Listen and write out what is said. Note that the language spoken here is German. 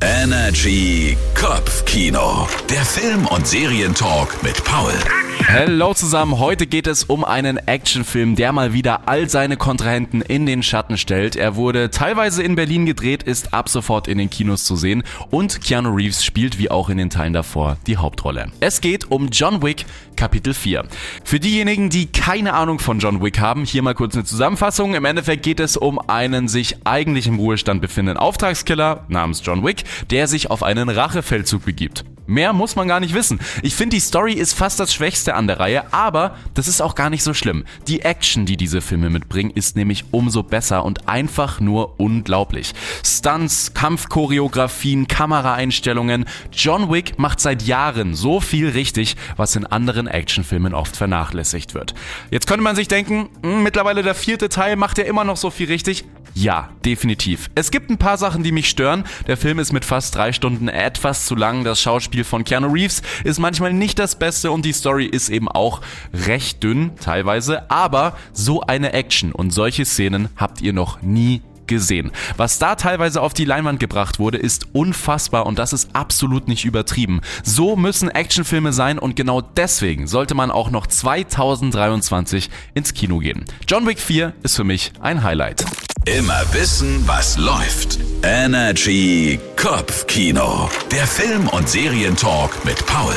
Energy Kopfkino. Der Film- und Serientalk mit Paul. Hallo zusammen, heute geht es um einen Actionfilm, der mal wieder all seine Kontrahenten in den Schatten stellt. Er wurde teilweise in Berlin gedreht, ist ab sofort in den Kinos zu sehen und Keanu Reeves spielt wie auch in den Teilen davor die Hauptrolle. Es geht um John Wick Kapitel 4. Für diejenigen, die keine Ahnung von John Wick haben, hier mal kurz eine Zusammenfassung. Im Endeffekt geht es um einen sich eigentlich im Ruhestand befindenden Auftragskiller namens John Wick, der sich auf einen Rachefeldzug begibt. Mehr muss man gar nicht wissen. Ich finde, die Story ist fast das Schwächste an der Reihe, aber das ist auch gar nicht so schlimm. Die Action, die diese Filme mitbringen, ist nämlich umso besser und einfach nur unglaublich. Stunts, Kampfchoreografien, Kameraeinstellungen. John Wick macht seit Jahren so viel richtig, was in anderen Actionfilmen oft vernachlässigt wird. Jetzt könnte man sich denken, hm, mittlerweile der vierte Teil macht ja immer noch so viel richtig. Ja, definitiv. Es gibt ein paar Sachen, die mich stören. Der Film ist mit fast drei Stunden etwas zu lang. Das Schauspiel von Keanu Reeves ist manchmal nicht das Beste und die Story ist eben auch recht dünn teilweise. Aber so eine Action und solche Szenen habt ihr noch nie gesehen. Was da teilweise auf die Leinwand gebracht wurde, ist unfassbar und das ist absolut nicht übertrieben. So müssen Actionfilme sein und genau deswegen sollte man auch noch 2023 ins Kino gehen. John Wick 4 ist für mich ein Highlight. Immer wissen, was läuft. Energy Kopfkino. Der Film- und Serientalk mit Paul.